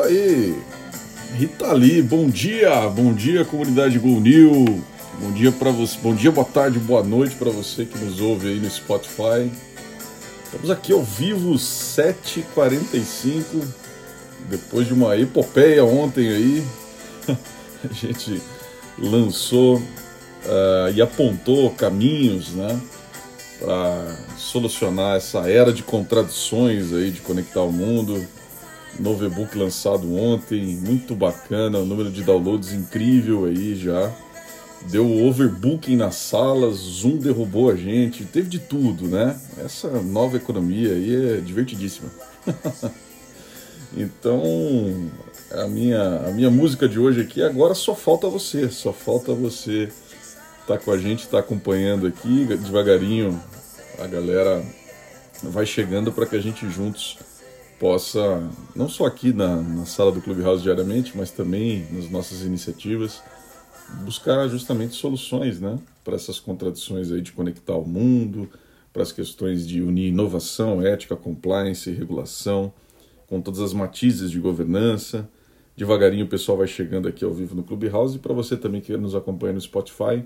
isso aí. Rita Lee, bom dia, bom dia comunidade Go New. Bom dia para você, bom dia, boa tarde, boa noite para você que nos ouve aí no Spotify. Estamos aqui ao vivo 7h45, depois de uma epopeia ontem aí. A gente lançou uh, e apontou caminhos, né, para solucionar essa era de contradições aí de conectar o mundo Novo e-book lançado ontem, muito bacana, o número de downloads incrível aí já. Deu overbooking nas salas, Zoom derrubou a gente, teve de tudo, né? Essa nova economia aí é divertidíssima. então, a minha, a minha música de hoje aqui agora só falta você, só falta você tá com a gente, tá acompanhando aqui devagarinho. A galera vai chegando para que a gente juntos possa, não só aqui na, na sala do Clubhouse diariamente, mas também nas nossas iniciativas, buscar justamente soluções né, para essas contradições aí de conectar o mundo, para as questões de unir inovação, ética, compliance, regulação, com todas as matizes de governança. Devagarinho o pessoal vai chegando aqui ao vivo no Clubhouse e para você também que nos acompanha no Spotify,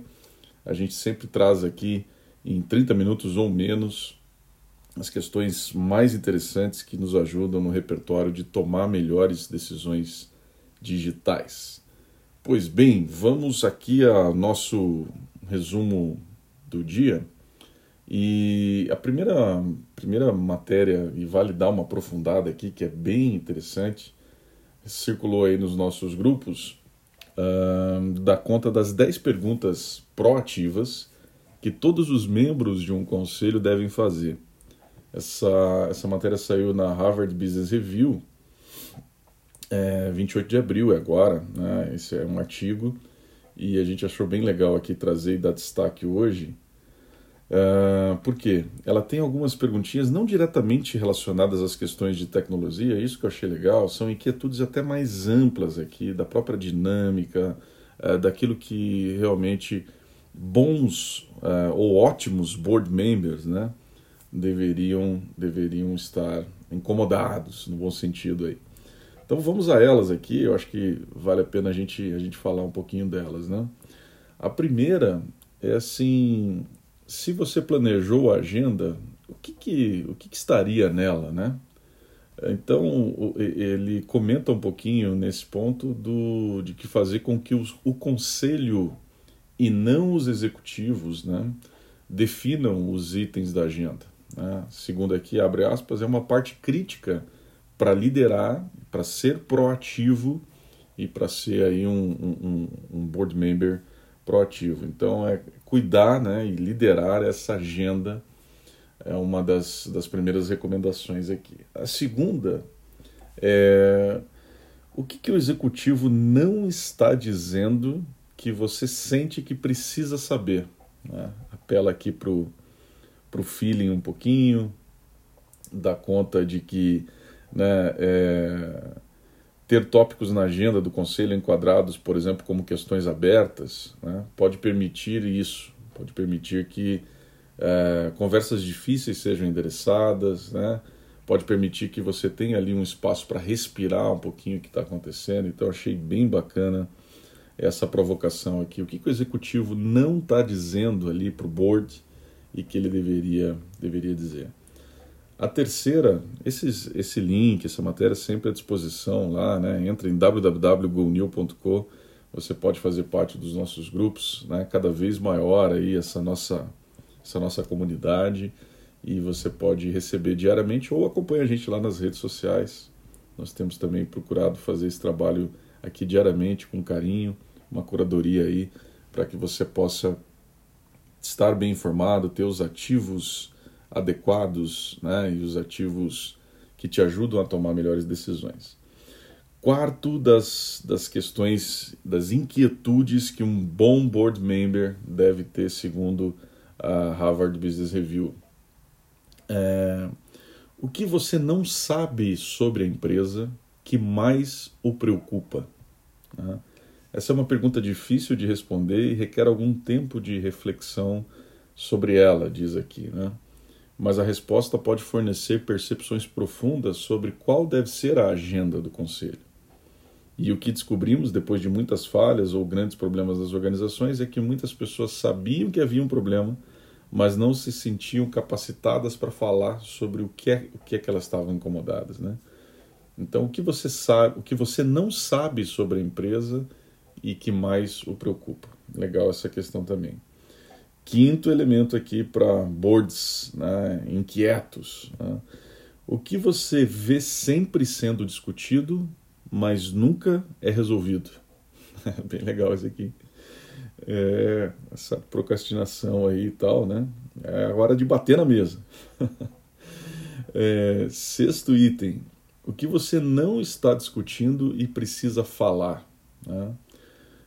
a gente sempre traz aqui em 30 minutos ou menos as questões mais interessantes que nos ajudam no repertório de tomar melhores decisões digitais. Pois bem, vamos aqui ao nosso resumo do dia. E a primeira, primeira matéria, e vale dar uma aprofundada aqui, que é bem interessante, circulou aí nos nossos grupos, uh, dá conta das 10 perguntas proativas que todos os membros de um conselho devem fazer essa, essa matéria saiu na Harvard Business Review, é, 28 de abril, é agora. Né? Esse é um artigo e a gente achou bem legal aqui trazer e dar destaque hoje. Uh, por quê? Ela tem algumas perguntinhas não diretamente relacionadas às questões de tecnologia, isso que eu achei legal, são inquietudes até mais amplas aqui, da própria dinâmica, uh, daquilo que realmente bons uh, ou ótimos board members, né? Deveriam, deveriam estar incomodados, no bom sentido aí. Então vamos a elas aqui, eu acho que vale a pena a gente, a gente falar um pouquinho delas, né? A primeira é assim, se você planejou a agenda, o que, que, o que, que estaria nela, né? Então ele comenta um pouquinho nesse ponto do, de que fazer com que os, o conselho e não os executivos né, definam os itens da agenda né, segundo aqui, abre aspas, é uma parte crítica para liderar, para ser proativo e para ser aí um, um, um, board member proativo. Então, é cuidar né, e liderar essa agenda é uma das, das primeiras recomendações aqui. A segunda é o que, que o executivo não está dizendo que você sente que precisa saber. Né? Apela aqui para o para o feeling um pouquinho, dá conta de que né, é, ter tópicos na agenda do conselho enquadrados, por exemplo, como questões abertas, né, pode permitir isso, pode permitir que é, conversas difíceis sejam endereçadas, né, pode permitir que você tenha ali um espaço para respirar um pouquinho o que está acontecendo. Então, achei bem bacana essa provocação aqui. O que, que o executivo não está dizendo ali para o board e que ele deveria, deveria dizer. A terceira, esses, esse link, essa matéria sempre à disposição lá, né? Entra em www.gonil.co, você pode fazer parte dos nossos grupos, né? Cada vez maior aí essa nossa, essa nossa comunidade e você pode receber diariamente ou acompanha a gente lá nas redes sociais. Nós temos também procurado fazer esse trabalho aqui diariamente com carinho, uma curadoria aí para que você possa estar bem informado, ter os ativos adequados né, e os ativos que te ajudam a tomar melhores decisões. Quarto das, das questões, das inquietudes que um bom board member deve ter, segundo a Harvard Business Review. É, o que você não sabe sobre a empresa que mais o preocupa? Né? Essa é uma pergunta difícil de responder e requer algum tempo de reflexão sobre ela, diz aqui, né? Mas a resposta pode fornecer percepções profundas sobre qual deve ser a agenda do conselho. E o que descobrimos depois de muitas falhas ou grandes problemas das organizações é que muitas pessoas sabiam que havia um problema, mas não se sentiam capacitadas para falar sobre o que é, o que é que elas estavam incomodadas, né? Então, o que você sabe, o que você não sabe sobre a empresa e que mais o preocupa. Legal essa questão também. Quinto elemento aqui para boards né, inquietos. Né? O que você vê sempre sendo discutido, mas nunca é resolvido. Bem legal isso aqui. É, essa procrastinação aí e tal, né? É a hora de bater na mesa. é, sexto item. O que você não está discutindo e precisa falar. Né?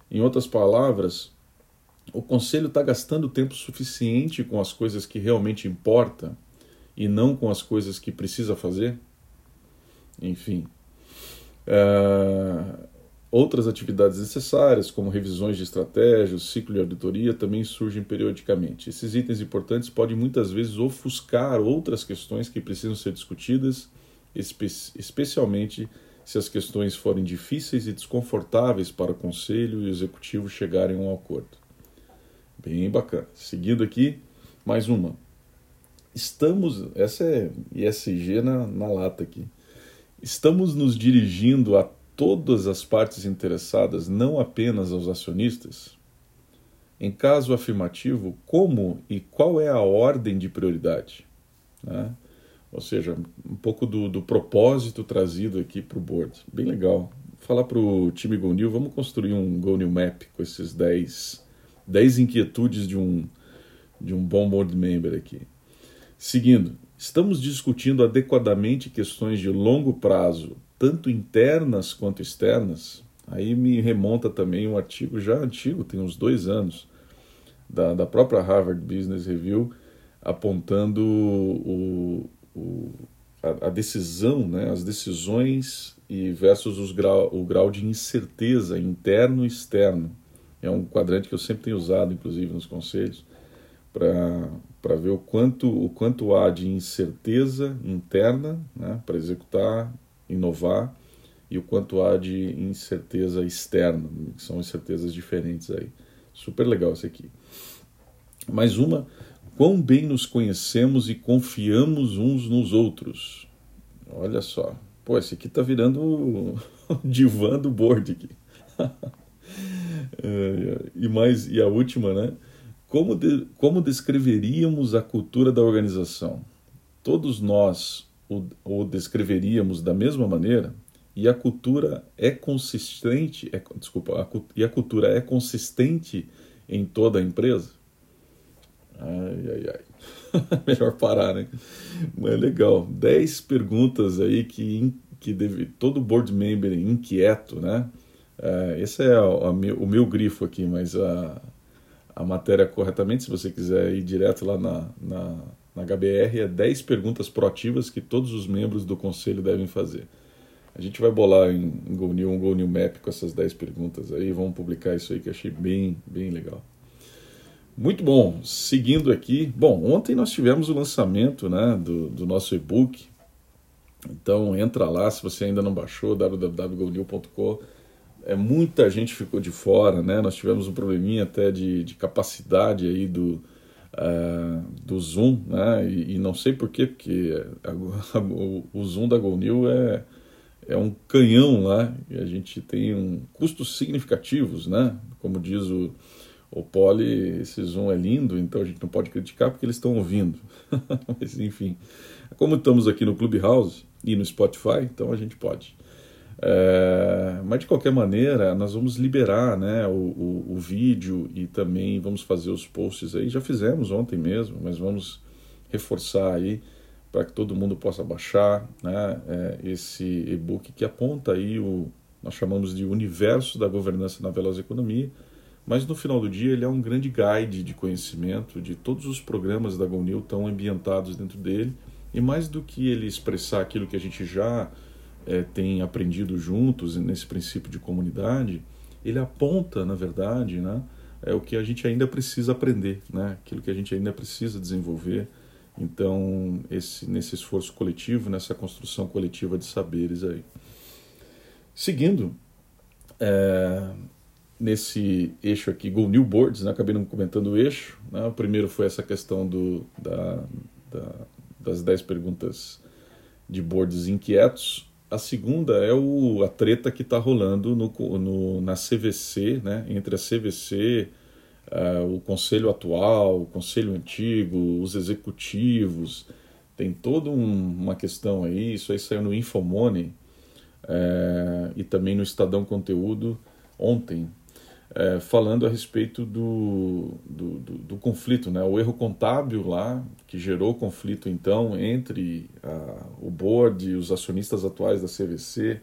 Em outras palavras, o conselho está gastando tempo suficiente com as coisas que realmente importam e não com as coisas que precisa fazer? Enfim. Uh, outras atividades necessárias, como revisões de estratégias, ciclo de auditoria, também surgem periodicamente. Esses itens importantes podem muitas vezes ofuscar outras questões que precisam ser discutidas, espe especialmente se as questões forem difíceis e desconfortáveis para o conselho e o executivo chegarem a um acordo. Bem bacana. Seguindo aqui, mais uma. Estamos, essa é ISG na, na lata aqui. Estamos nos dirigindo a todas as partes interessadas, não apenas aos acionistas? Em caso afirmativo, como e qual é a ordem de prioridade? Né? Ou seja, um pouco do, do propósito trazido aqui para o board. Bem legal. Falar para o time GoNew, vamos construir um GoNew Map com esses 10, 10 inquietudes de um, de um bom board member aqui. Seguindo, estamos discutindo adequadamente questões de longo prazo, tanto internas quanto externas. Aí me remonta também um artigo já antigo, tem uns dois anos, da, da própria Harvard Business Review, apontando o, o, a, a, decisão, né, as decisões e versus os grau, o grau de incerteza interno e externo. É um quadrante que eu sempre tenho usado, inclusive, nos conselhos, para ver o quanto, o quanto há de incerteza interna né, para executar, inovar, e o quanto há de incerteza externa, que são incertezas diferentes aí. Super legal isso aqui. Mais uma, quão bem nos conhecemos e confiamos uns nos outros. Olha só, pô, esse aqui tá virando o divã do board aqui. e mais, e a última, né? Como, de, como descreveríamos a cultura da organização? Todos nós o, o descreveríamos da mesma maneira? E a cultura é consistente, é, desculpa, a, e a cultura é consistente em toda a empresa? Ai, ai. Melhor parar, né? Mas é legal. Dez perguntas aí que, que deve, todo board member inquieto, né? É, esse é o, meu, o meu grifo aqui, mas a, a matéria corretamente, se você quiser ir direto lá na, na, na HBR, é 10 perguntas proativas que todos os membros do conselho devem fazer. A gente vai bolar em, em Go New, um Go New Map com essas 10 perguntas aí, vamos publicar isso aí que achei bem, bem legal. Muito bom, seguindo aqui. Bom, ontem nós tivemos o lançamento né, do, do nosso e-book. Então entra lá, se você ainda não baixou, www.gonew.com é, muita gente ficou de fora, né? Nós tivemos um probleminha até de, de capacidade aí do, uh, do Zoom, né? E, e não sei porquê, porque a, a, o, Zoom da GoNew é, é um canhão lá e a gente tem um, custos significativos, né? Como diz o, o Poli, esse Zoom é lindo, então a gente não pode criticar porque eles estão ouvindo. Mas enfim, como estamos aqui no Clubhouse e no Spotify, então a gente pode. É, mas de qualquer maneira, nós vamos liberar né, o, o, o, vídeo e também vamos fazer os posts aí. Já fizemos ontem mesmo, mas vamos reforçar aí para que todo mundo possa baixar né, é, esse e-book que aponta aí o nós chamamos de universo da governança na veloz economia, mas no final do dia ele é um grande guide de conhecimento de todos os programas da GoNew estão ambientados dentro dele e mais do que ele expressar aquilo que a gente já é, têm aprendido juntos nesse princípio de comunidade, ele aponta, na verdade, né, é o que a gente ainda precisa aprender, né, aquilo que a gente ainda precisa desenvolver. Então, esse, nesse esforço coletivo, nessa construção coletiva de saberes aí. Seguindo, é, nesse eixo aqui, Go New Boards, né? acabei não comentando o eixo. Né? O primeiro foi essa questão do, da, da, das 10 perguntas de boards inquietos. A segunda é o, a treta que está rolando no, no, na CVC, né? entre a CVC, uh, é, o conselho atual, o conselho antigo, os executivos. Tem toda um, uma questão aí, isso aí saiu no Infomoney é, e também no Estadão Conteúdo ontem, é, falando a respeito do, do, do, do, conflito, né? o erro contábil lá, que gerou conflito então entre a, o board e os acionistas atuais da CVC.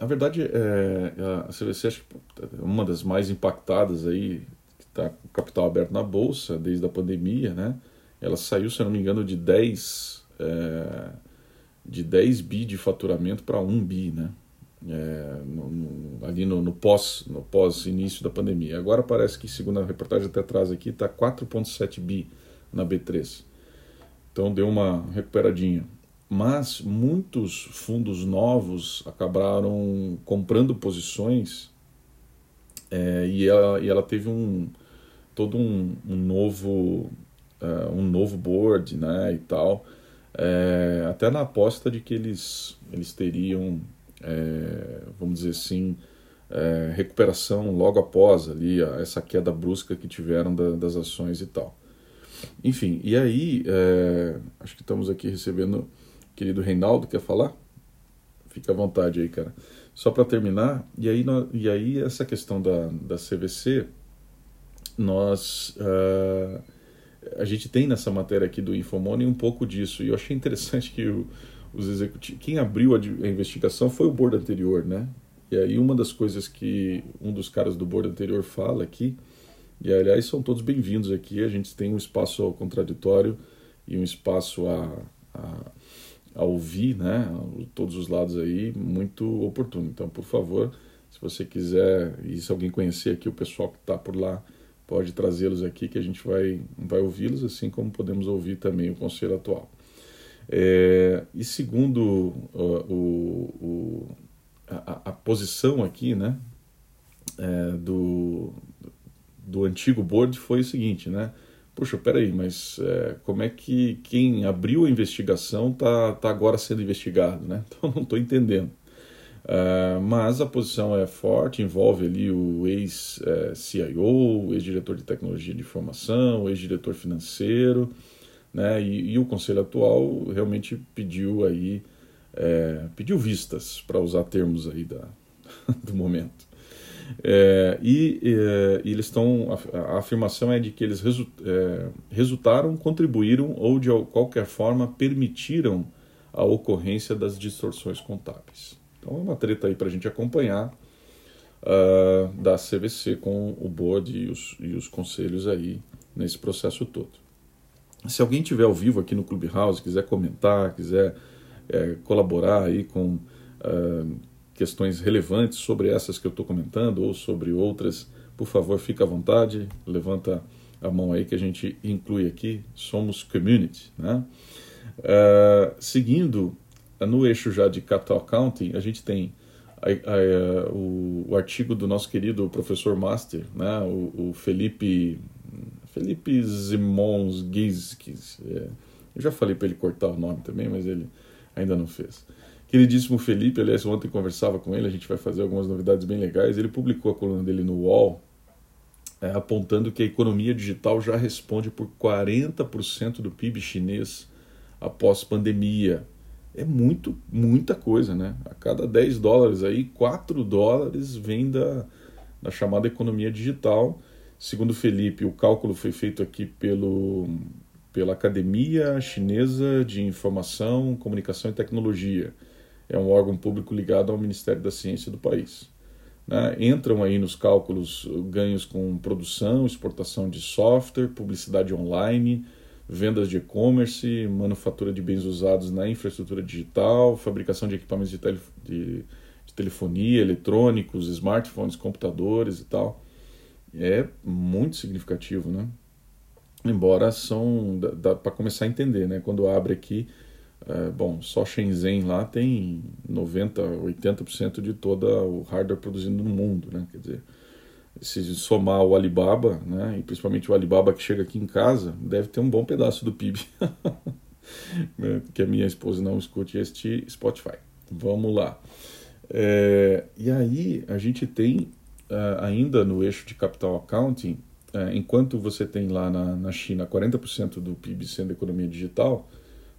Na verdade, é, a CVC acho que é uma das mais impactadas aí, que está com capital aberto na Bolsa desde a pandemia, né? Ela saiu, se não me engano, de 10, é, de 10 bi de faturamento para 1 bi, né? É, no, no, ali no, no, pós no pós início da pandemia. Agora parece que, segundo a reportagem até atrás aqui, está 4,7 bi na B3. Então deu uma recuperadinha. Mas muitos fundos novos acabaram comprando posições é, e, ela, e ela teve um todo um, um novo uh, um novo board né, e tal. É, até na aposta de que eles, eles teriam é, vamos dizer assim, é, recuperação logo após ali essa queda brusca que tiveram da, das ações e tal. Enfim, e aí, é, acho que estamos aqui recebendo querido Reinaldo, quer falar? Fica à vontade aí, cara. Só para terminar, e aí, e aí essa questão da, da CVC, nós. Uh, a gente tem nessa matéria aqui do Infomoney um pouco disso, e eu achei interessante que o, os executivos. Quem abriu a, a investigação foi o board anterior, né? E aí uma das coisas que um dos caras do board anterior fala aqui, e aliás são todos bem-vindos aqui, a gente tem um espaço ao contraditório e um espaço a, a, a ouvir, né? Todos os lados aí, muito oportuno. Então, por favor, se você quiser, e se alguém conhecer aqui o pessoal que está por lá, pode trazê-los aqui que a gente vai, vai ouvi-los, assim como podemos ouvir também o conselho atual. É, e segundo o, o, a, a, posição aqui né, é, do, do antigo board foi o seguinte, né? Puxa, peraí, mas é, como é que quem abriu a investigação está tá agora sendo investigado, né? Então não estou entendendo. Uh, mas a posição é forte, envolve ali o ex-CIO, ex-diretor de tecnologia de informação, ex-diretor financeiro, né? E, e, o conselho atual realmente pediu aí é, pediu vistas para usar termos aí da, do momento. É, e, é, eles estão a, a, afirmação é de que eles resu, é, resultaram contribuíram ou de qualquer forma permitiram a ocorrência das distorções contábeis. Então é uma treta aí para a gente acompanhar uh, da CVC com o board e os, e os conselhos aí nesse processo todo se alguém tiver ao vivo aqui no Clubhouse, quiser comentar, quiser é, colaborar aí com uh, questões relevantes sobre essas que eu estou comentando ou sobre outras, por favor, fique à vontade, levanta a mão aí que a gente inclui aqui. Somos community, né? Uh, seguindo no eixo já de capital accounting, a gente tem a, a, o, o, artigo do nosso querido professor master, né? o, o Felipe Felipe Zimons Gizkis. É, eu já falei para ele cortar o nome também, mas ele ainda não fez. Queridíssimo Felipe, aliás, ontem conversava com ele, a gente vai fazer algumas novidades bem legais. Ele publicou a coluna dele no UOL, é, apontando que a economia digital já responde por 40% do PIB chinês após pandemia. É muito, muita coisa, né? A cada 10 dólares aí, 4 dólares vem da, da chamada economia digital Segundo Felipe, o cálculo foi feito aqui pelo, pela Academia Chinesa de Informação, Comunicação e Tecnologia. É um órgão público ligado ao Ministério da Ciência do país. Né? Entram aí nos cálculos ganhos com produção, exportação de software, publicidade online, vendas de e-commerce, manufatura de bens usados na infraestrutura digital, fabricação de equipamentos de, tele, de, de telefonia, eletrônicos, smartphones, computadores e tal é muito significativo, né? Embora são dá, dá para começar a entender, né? Quando abre aqui É, bom, só Shenzhen lá tem 90, 80% de todo o hardware produzido no mundo, né? Quer dizer, se somar o Alibaba, né, e principalmente o Alibaba que chega aqui em casa, deve ter um bom pedaço do PIB. Né, que a minha esposa não escute este Spotify. Vamos lá. É, e aí a gente tem uh, ainda no eixo de capital accounting, uh, enquanto você tem lá na, na China 40% do PIB sendo economia digital,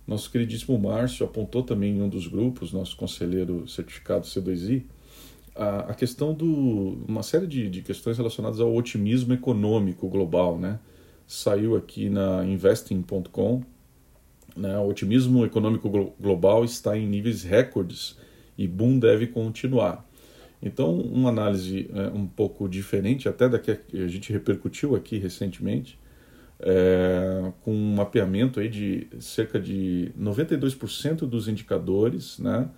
nosso queridíssimo Márcio apontou também em um dos grupos, nosso conselheiro certificado C2I, a, questão do uma série de, de questões relacionadas ao otimismo econômico global, né? Saiu aqui na investing.com, né? O otimismo econômico global está em níveis recordes e boom deve continuar. Então, uma análise é, um pouco diferente, até da que a gente repercutiu aqui recentemente, é, com um mapeamento aí de cerca de 92% dos indicadores, né?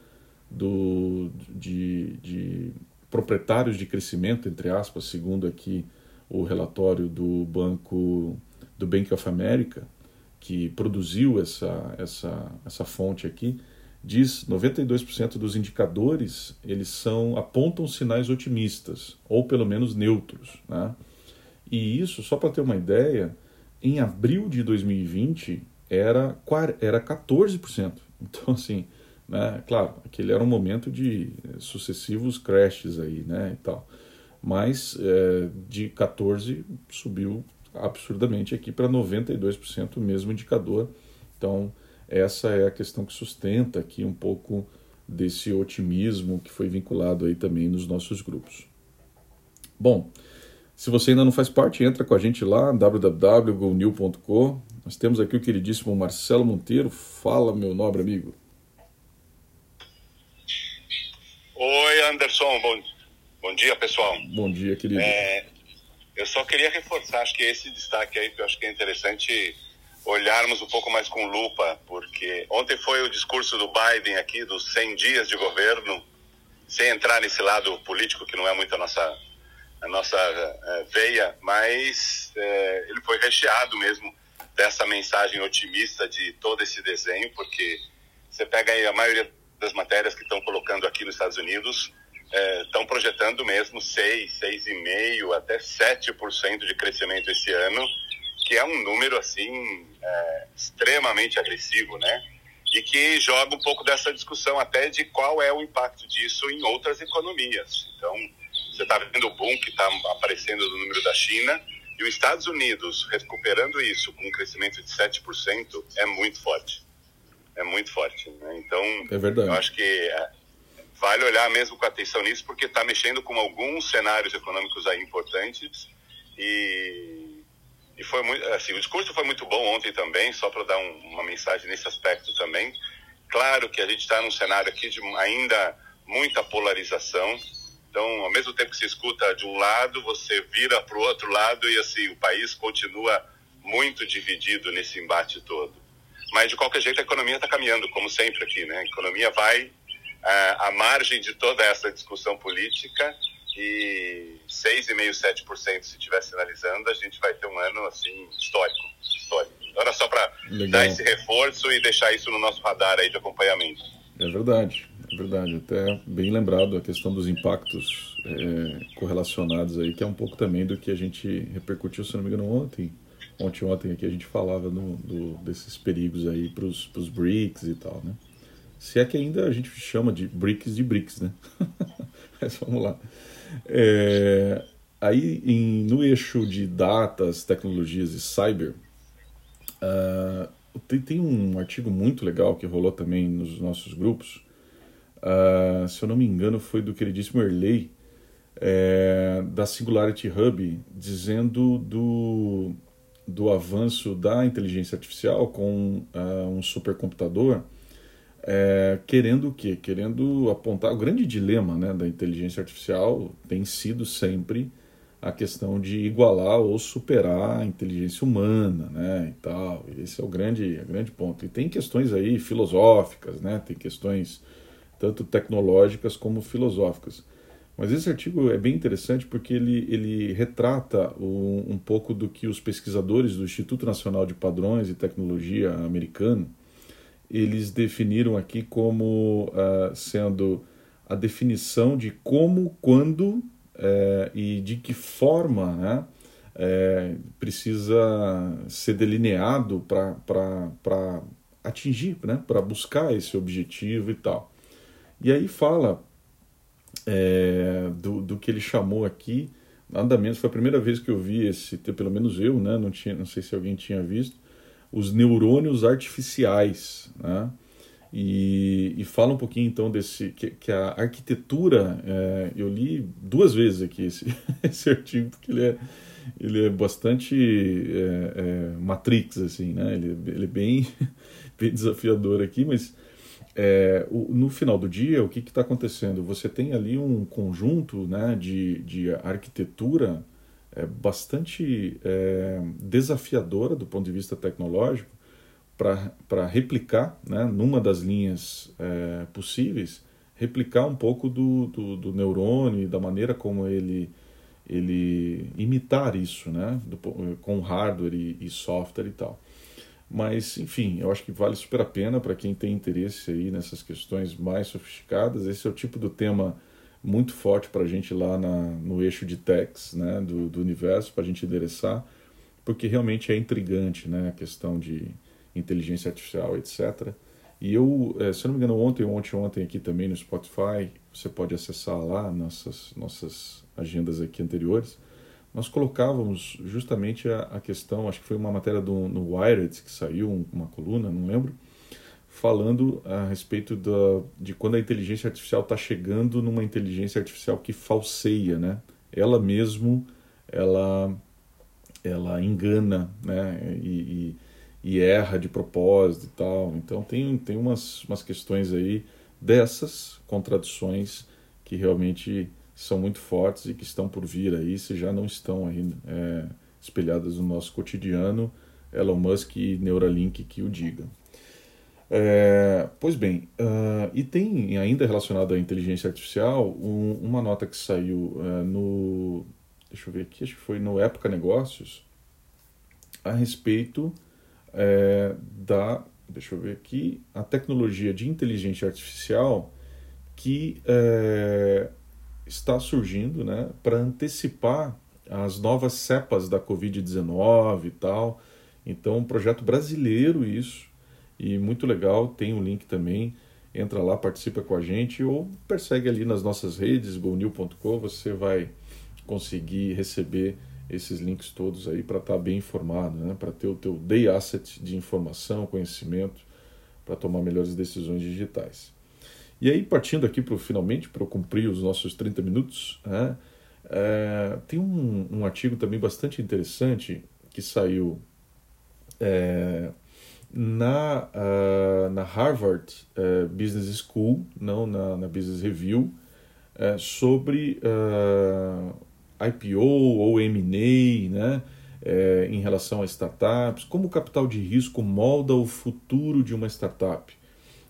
do, de, de proprietários de crescimento, entre aspas, segundo aqui o relatório do Banco do Bank of America, que produziu essa, essa, essa fonte aqui, diz 92% dos indicadores eles são apontam sinais otimistas ou pelo menos neutros, né? E isso só para ter uma ideia, em abril de 2020 era era 14%. Então assim, né? Claro, aquele era um momento de sucessivos crashes aí, né, e tal. Mas é, de 14 subiu absurdamente aqui para 92% o mesmo indicador. Então, essa é a questão que sustenta aqui um pouco desse otimismo que foi vinculado aí também nos nossos grupos. Bom, se você ainda não faz parte, entra com a gente lá, www.gonil.com. Nós temos aqui o queridíssimo Marcelo Monteiro. Fala, meu nobre amigo. Oi, Anderson. Bom, bom dia, pessoal. Bom dia, querido. É, eu só queria reforçar, acho que esse destaque aí, que eu acho que é interessante olharmos um pouco mais com lupa, porque ontem foi o discurso do Biden aqui, dos 100 dias de governo, sem entrar nesse lado político que não é muito a nossa, a nossa é, veia, mas é, ele foi recheado mesmo dessa mensagem otimista de todo esse desenho, porque você pega aí a maioria das matérias que estão colocando aqui nos Estados Unidos estão é, projetando mesmo 6, 6,5% até 7% de crescimento esse ano, que é um número assim é, extremamente agressivo, né? E que joga um pouco dessa discussão até de qual é o impacto disso em outras economias. Então, você está vendo o boom que está aparecendo no número da China, e os Estados Unidos recuperando isso com um crescimento de 7% é muito forte é muito forte. Né? Então, é verdade. eu acho que é, vale olhar mesmo com atenção nisso, porque está mexendo com alguns cenários econômicos aí importantes e, e foi muito, assim, o discurso foi muito bom ontem também, só para dar um, uma mensagem nesse aspecto também. Claro que a gente está num cenário aqui de ainda muita polarização. Então, ao mesmo tempo que se escuta de um lado, você vira para o outro lado e assim o país continua muito dividido nesse embate todo. Mas, de qualquer jeito, a economia está caminhando, como sempre aqui, né? A economia vai à margem de toda essa discussão política e 6,5%, 7% se estiver sinalizando, a gente vai ter um ano, assim, histórico. histórico. Era só para dar esse reforço e deixar isso no nosso radar aí de acompanhamento. É verdade, é verdade. Até bem lembrado a questão dos impactos é, correlacionados aí, que é um pouco também do que a gente repercutiu, se não me engano, ontem, ontem ontem aqui a gente falava no, do, desses perigos aí para os BRICS e tal, né? Se é que ainda a gente chama de BRICS de BRICS, né? Mas vamos lá. É, aí em, no eixo de datas, tecnologias e cyber, uh, tem, tem, um artigo muito legal que rolou também nos nossos grupos. Uh, se eu não me engano, foi do queridíssimo Erley, é, da Singularity Hub, dizendo do, do avanço da inteligência artificial com uh, um supercomputador, é, querendo o quê? Querendo apontar o grande dilema né, da inteligência artificial tem sido sempre a questão de igualar ou superar a inteligência humana, né, e tal. Esse é o grande, o grande ponto. E tem questões aí filosóficas, né, tem questões tanto tecnológicas como filosóficas. Mas esse artigo é bem interessante porque ele, ele retrata um, um pouco do que os pesquisadores do Instituto Nacional de Padrões e Tecnologia americano eles definiram aqui como uh, sendo a definição de como, quando é, e de que forma né, é, precisa ser delineado para atingir, né, para buscar esse objetivo e tal. E aí fala é, do, do que ele chamou aqui, nada menos, foi a primeira vez que eu vi esse, pelo menos eu, né, não, tinha, não sei se alguém tinha visto, os neurônios artificiais. Né? E, e, fala um pouquinho então desse que, que a arquitetura é, eu li duas vezes aqui esse, esse artigo porque ele é ele é bastante é, é, matrix assim né ele, ele é bem, bem desafiador aqui mas é, o, no final do dia o que está acontecendo você tem ali um conjunto né de, de arquitetura é, bastante é, desafiadora do ponto de vista tecnológico para replicar, né, numa das linhas é, possíveis, replicar um pouco do, do, do, neurônio e da maneira como ele, ele imitar isso, né, do, com hardware e, e, software e tal. Mas, enfim, eu acho que vale super a pena para quem tem interesse aí nessas questões mais sofisticadas. Esse é o tipo do tema muito forte para a gente lá na, no eixo de techs né, do, do universo, para a gente endereçar, porque realmente é intrigante né, a questão de inteligência artificial, etc. E eu, eh, se eu não me engano, ontem ontem, ontem aqui também no Spotify, você pode acessar lá nossas, nossas agendas aqui anteriores, nós colocávamos justamente a, a questão, acho que foi uma matéria do, no Wired que saiu, uma coluna, não lembro, falando a respeito da, de quando a inteligência artificial está chegando numa inteligência artificial que falseia, né? Ela mesmo, ela, ela engana, né? E, e e erra de propósito e tal. Então tem, tem umas, umas questões aí dessas contradições que realmente são muito fortes e que estão por vir aí, se já não estão é, espelhadas no nosso cotidiano, Elon Musk e Neuralink que o digam. É, pois bem, uh, e tem ainda relacionado à inteligência artificial um, uma nota que saiu uh, no. Deixa eu ver aqui, acho que foi no Época Negócios, a respeito é, da, deixa eu ver aqui, a tecnologia de inteligência artificial que é, está surgindo né, para antecipar as novas cepas da Covid-19 e tal. Então, um projeto brasileiro isso, e muito legal, tem um link também, entra lá, participa com a gente ou persegue ali nas nossas redes, gonil.com, você vai conseguir receber esses links todos aí para estar tá bem informado, né? para ter o teu day asset de informação, conhecimento, para tomar melhores decisões digitais. E aí, partindo aqui para finalmente, para cumprir os nossos 30 minutos, né? é, tem um, um, artigo também bastante interessante que saiu é, na, uh, na Harvard uh, Business School, não na, na Business Review, uh, sobre IPO ou M&A, né? É, em relação a startups, como o capital de risco molda o futuro de uma startup.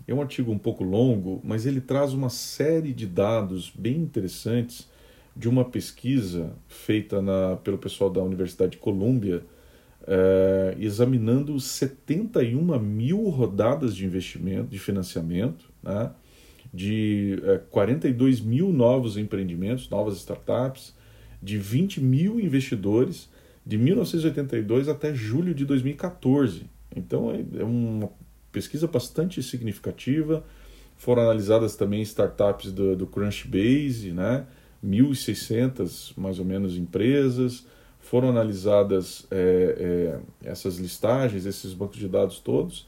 É um artigo um pouco longo, mas ele traz uma série de dados bem interessantes de uma pesquisa feita na, pelo pessoal da Universidade de Colômbia, é, examinando 71 mil rodadas de investimento, de financiamento, né, de é, 42 mil novos empreendimentos, novas startups, de 20 mil investidores de 1982 até julho de 2014. Então é, é uma pesquisa bastante significativa. Foram analisadas também startups do, do Crunchbase, né? 1.600 mais ou menos empresas. Foram analisadas é, é, essas listagens, esses bancos de dados todos,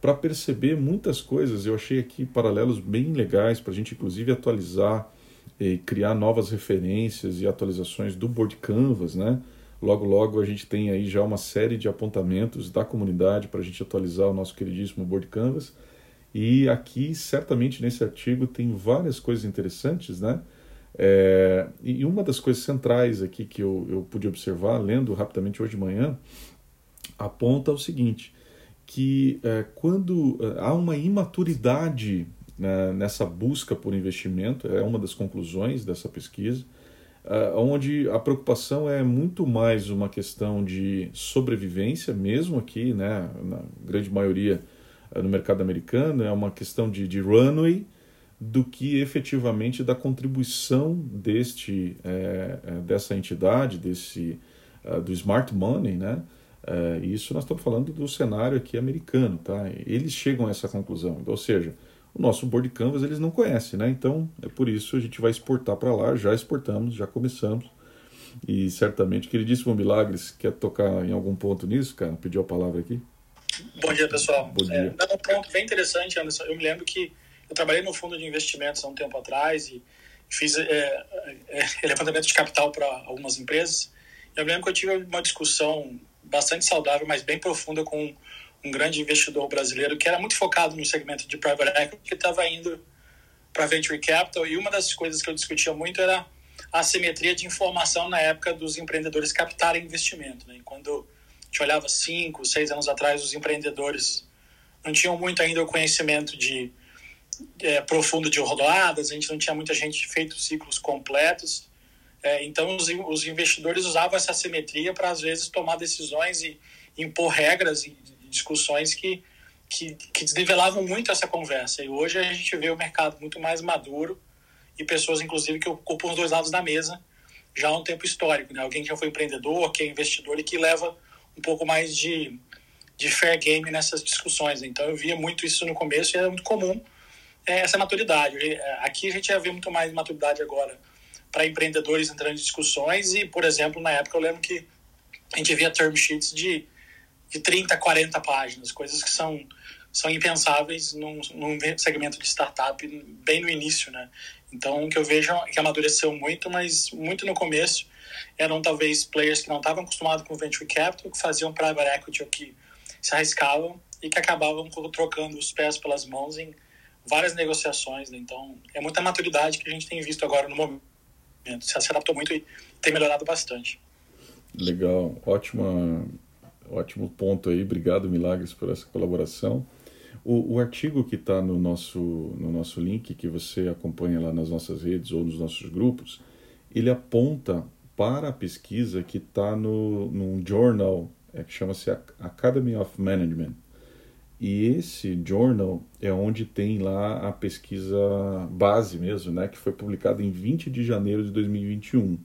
para perceber muitas coisas. Eu achei aqui paralelos bem legais para a gente, inclusive, atualizar e criar novas referências e atualizações do Board Canvas, né? Logo, logo a gente tem aí já uma série de apontamentos da comunidade para a gente atualizar o nosso queridíssimo Board Canvas. E aqui, certamente, nesse artigo tem várias coisas interessantes, né? É, e uma das coisas centrais aqui que eu, eu pude observar, lendo rapidamente hoje de manhã, aponta o seguinte, que é, quando é, há uma imaturidade né, nessa busca por investimento, é uma das conclusões dessa pesquisa, uh, onde a preocupação é muito mais uma questão de sobrevivência, mesmo aqui, né, na grande maioria, no mercado americano, é uma questão de, de runway do que efetivamente da contribuição deste, é, dessa entidade, desse, uh, do smart money, né? Uh, isso nós estamos falando do cenário aqui americano, tá? Eles chegam a essa conclusão, ou seja, o nosso board canvas eles não conhecem, né? Então é por isso a gente vai exportar para lá, já exportamos, já começamos e certamente queridíssimo Milagres quer tocar em algum ponto nisso, cara? Pediu a palavra aqui. Bom dia, pessoal. Bom dia. É, um ponto bem interessante, Anderson. Eu me lembro que eu trabalhei no fundo de investimentos há um tempo atrás e fiz é, é, é levantamento de capital para algumas empresas. Eu lembro que eu tive uma discussão bastante saudável, mas bem profunda com um grande investidor brasileiro que era muito focado no segmento de private equity, que estava indo para venture capital. E uma das coisas que eu discutia muito era a assimetria de informação na época dos empreendedores captarem investimento. Né? Quando a gente olhava cinco, seis anos atrás, os empreendedores não tinham muito ainda o conhecimento de é, profundo de rodadas, a gente não tinha muita gente feito ciclos completos. É, então, os, os, investidores usavam essa simetria para, às vezes, tomar decisões e impor regras e discussões que, que, que desnivelavam muito essa conversa. E hoje a gente vê o mercado muito mais maduro e pessoas, inclusive, que ocupam os dois lados da mesa já há um tempo histórico. Né? Alguém que já foi empreendedor, que é investidor e que leva um pouco mais de, de fair game nessas discussões. Então, eu via muito isso no começo e era muito comum essa maturidade. É, aqui a gente já vê muito mais maturidade agora para empreendedores entrando em discussões e, por exemplo, na época eu lembro que a gente via term sheets de, de 30, 40 páginas, coisas que são, são impensáveis num, num segmento de startup bem no início, né? Então, o que eu vejo é que amadureceu muito, mas muito no começo eram talvez players que não estavam acostumados com venture capital, que faziam private equity ou que se arriscavam e que acabavam trocando os pés pelas mãos em várias negociações, né? então é muita maturidade que a gente tem visto agora no momento. Se adaptou muito e tem melhorado bastante. Legal, ótima, ótimo ponto aí. Obrigado, Milagres, por essa colaboração. O, o artigo que está no nosso, no nosso link, que você acompanha lá nas nossas redes ou nos nossos grupos, ele aponta para a pesquisa que está num journal é, que chama-se Academy of Management. E esse journal é onde tem lá a pesquisa base mesmo, né, que foi publicada em 20 de janeiro de 2021.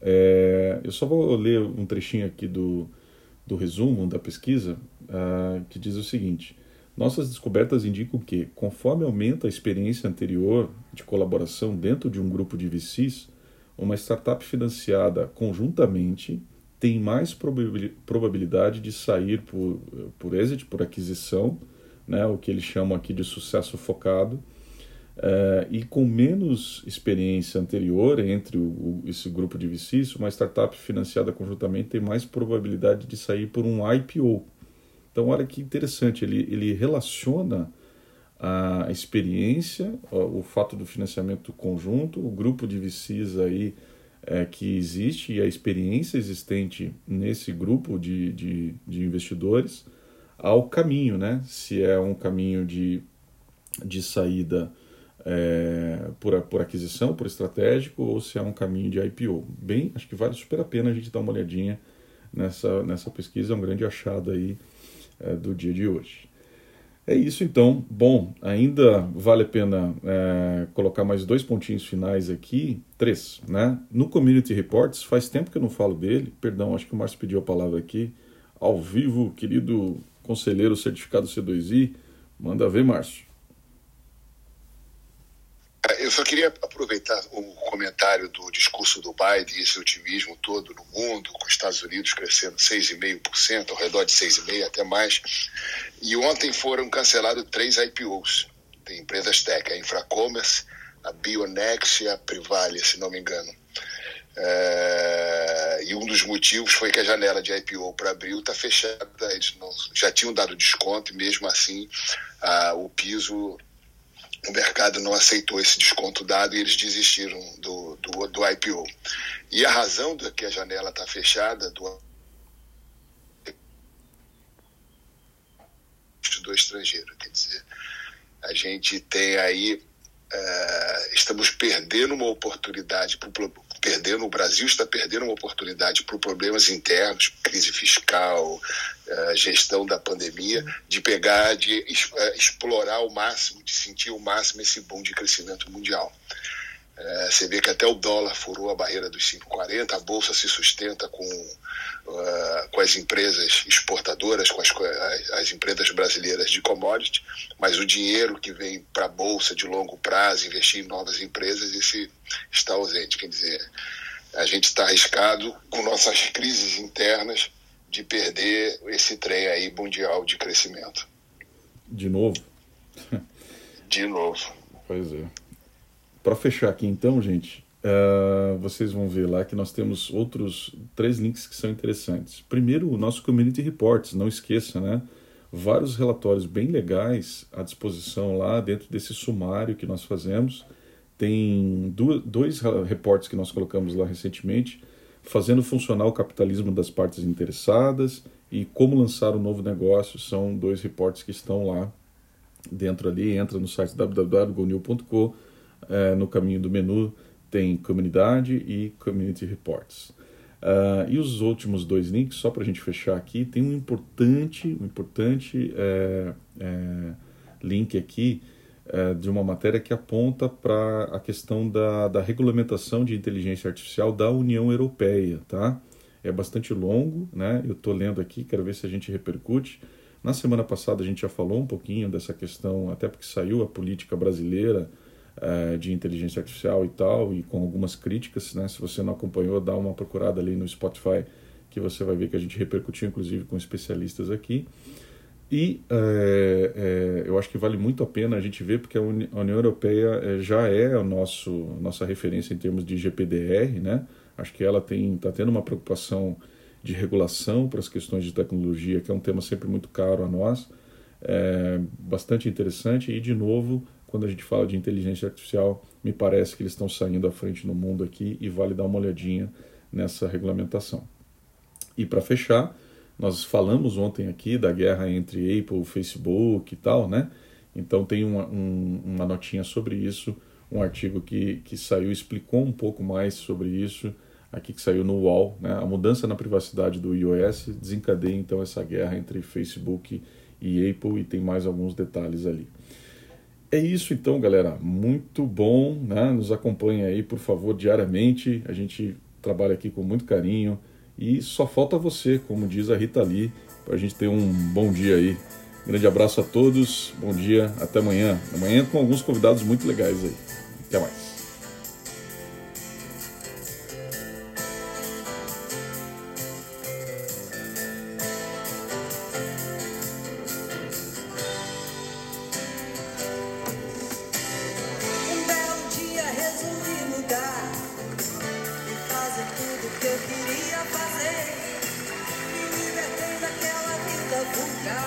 É, eu só vou ler um trechinho aqui do, do resumo da pesquisa, uh, que diz o seguinte: Nossas descobertas indicam que, conforme aumenta a experiência anterior de colaboração dentro de um grupo de VCs, uma startup financiada conjuntamente tem mais probabilidade de sair por, por exit, por aquisição, né, o que eles chamam aqui de sucesso focado, é, e com menos experiência anterior entre o, o, esse grupo de VCs, uma startup financiada conjuntamente tem mais probabilidade de sair por um IPO. Então, olha que interessante, ele, ele relaciona a experiência, o, o fato do financiamento conjunto, o grupo de VCs aí é, que existe e a experiência existente nesse grupo de, de, de, investidores ao caminho, né? Se é um caminho de, de saída é, por, por aquisição, por estratégico, ou se é um caminho de IPO. Bem, acho que vale super a pena a gente dar uma olhadinha nessa, nessa pesquisa, é um grande achado aí é, do dia de hoje. É isso então. Bom, ainda vale a pena é, colocar mais dois pontinhos finais aqui, três, né? No Community Reports, faz tempo que eu não falo dele, perdão, acho que o Márcio pediu a palavra aqui, ao vivo, querido conselheiro certificado C2I, manda ver, Márcio. Eu só queria aproveitar o comentário do discurso do Biden, esse otimismo todo no mundo, com os Estados Unidos crescendo 6,5%, ao redor de 6,5% até mais. E ontem foram cancelados três IPOs de empresas tech, a Infracommerce, a Bionex e a Privale, se não me engano. É... e um dos motivos foi que a janela de IPO para abril está fechada, eles não, já tinham dado desconto e mesmo assim o piso o mercado não aceitou esse desconto dado e eles desistiram do, do, do IPO. E a razão de que a janela está fechada do do estrangeiro, quer dizer, a gente tem aí uh, estamos perdendo uma oportunidade para perdendo, o Brasil está perdendo uma oportunidade por problemas internos, crise fiscal, uh, gestão da pandemia, de pegar, de uh, explorar o máximo, de sentir o máximo esse boom de crescimento mundial. É, você vê que até o dólar furou a barreira dos 5,40, a bolsa se sustenta com, uh, com as empresas exportadoras, com as, as, empresas brasileiras de commodity, mas o dinheiro que vem para a bolsa de longo prazo, investir em novas empresas, esse está ausente. Quer dizer, a gente está arriscado com nossas crises internas de perder esse trem aí mundial de crescimento. De novo? De novo. Pois é. Para fechar aqui então, gente, uh, vocês vão ver lá que nós temos outros três links que são interessantes. Primeiro, o nosso Community Reports, não esqueça, né? Vários relatórios bem legais à disposição lá dentro desse sumário que nós fazemos. Tem dois reportes que nós colocamos lá recentemente, fazendo funcionar o capitalismo das partes interessadas e como lançar um novo negócio. São dois reportes que estão lá dentro ali. Entra no site www.gonil.com é, no caminho do menu tem comunidade e community reports. Uh, e os últimos dois links, só para a gente fechar aqui, tem um importante, um importante é, é, link aqui é, de uma matéria que aponta para a questão da, da regulamentação de inteligência artificial da União Europeia, tá? É bastante longo, né? Eu estou lendo aqui, quero ver se a gente repercute. Na semana passada a gente já falou um pouquinho dessa questão, até porque saiu a política brasileira é, de inteligência artificial e tal, e com algumas críticas, né? Se você não acompanhou, dá uma procurada ali no Spotify, que você vai ver que a gente repercutiu, inclusive, com especialistas aqui. E é, é, eu acho que vale muito a pena a gente ver, porque a, Uni a União Europeia é, já é a nosso, nossa referência em termos de GPDR, né? Acho que ela está tendo uma preocupação de regulação para as questões de tecnologia, que é um tema sempre muito caro a nós, bastante interessante e, de novo, quando a gente fala de inteligência artificial, me parece que eles estão saindo à frente no mundo aqui e vale dar uma olhadinha nessa regulamentação. E para fechar, nós falamos ontem aqui da guerra entre Apple Facebook e tal, né? Então tem uma, um, uma notinha sobre isso, um artigo que, que saiu, explicou um pouco mais sobre isso, aqui que saiu no UOL, né? A mudança na privacidade do iOS desencadeia então essa guerra entre Facebook e Apple e tem mais alguns detalhes ali. É isso então, galera. Muito bom, né? Nos acompanhe aí, por favor, diariamente. A gente trabalha aqui com muito carinho e só falta você, como diz a Rita Lee, para a gente ter um bom dia aí. Grande abraço a todos, bom dia, até amanhã. Amanhã com alguns convidados muito legais aí. Até mais.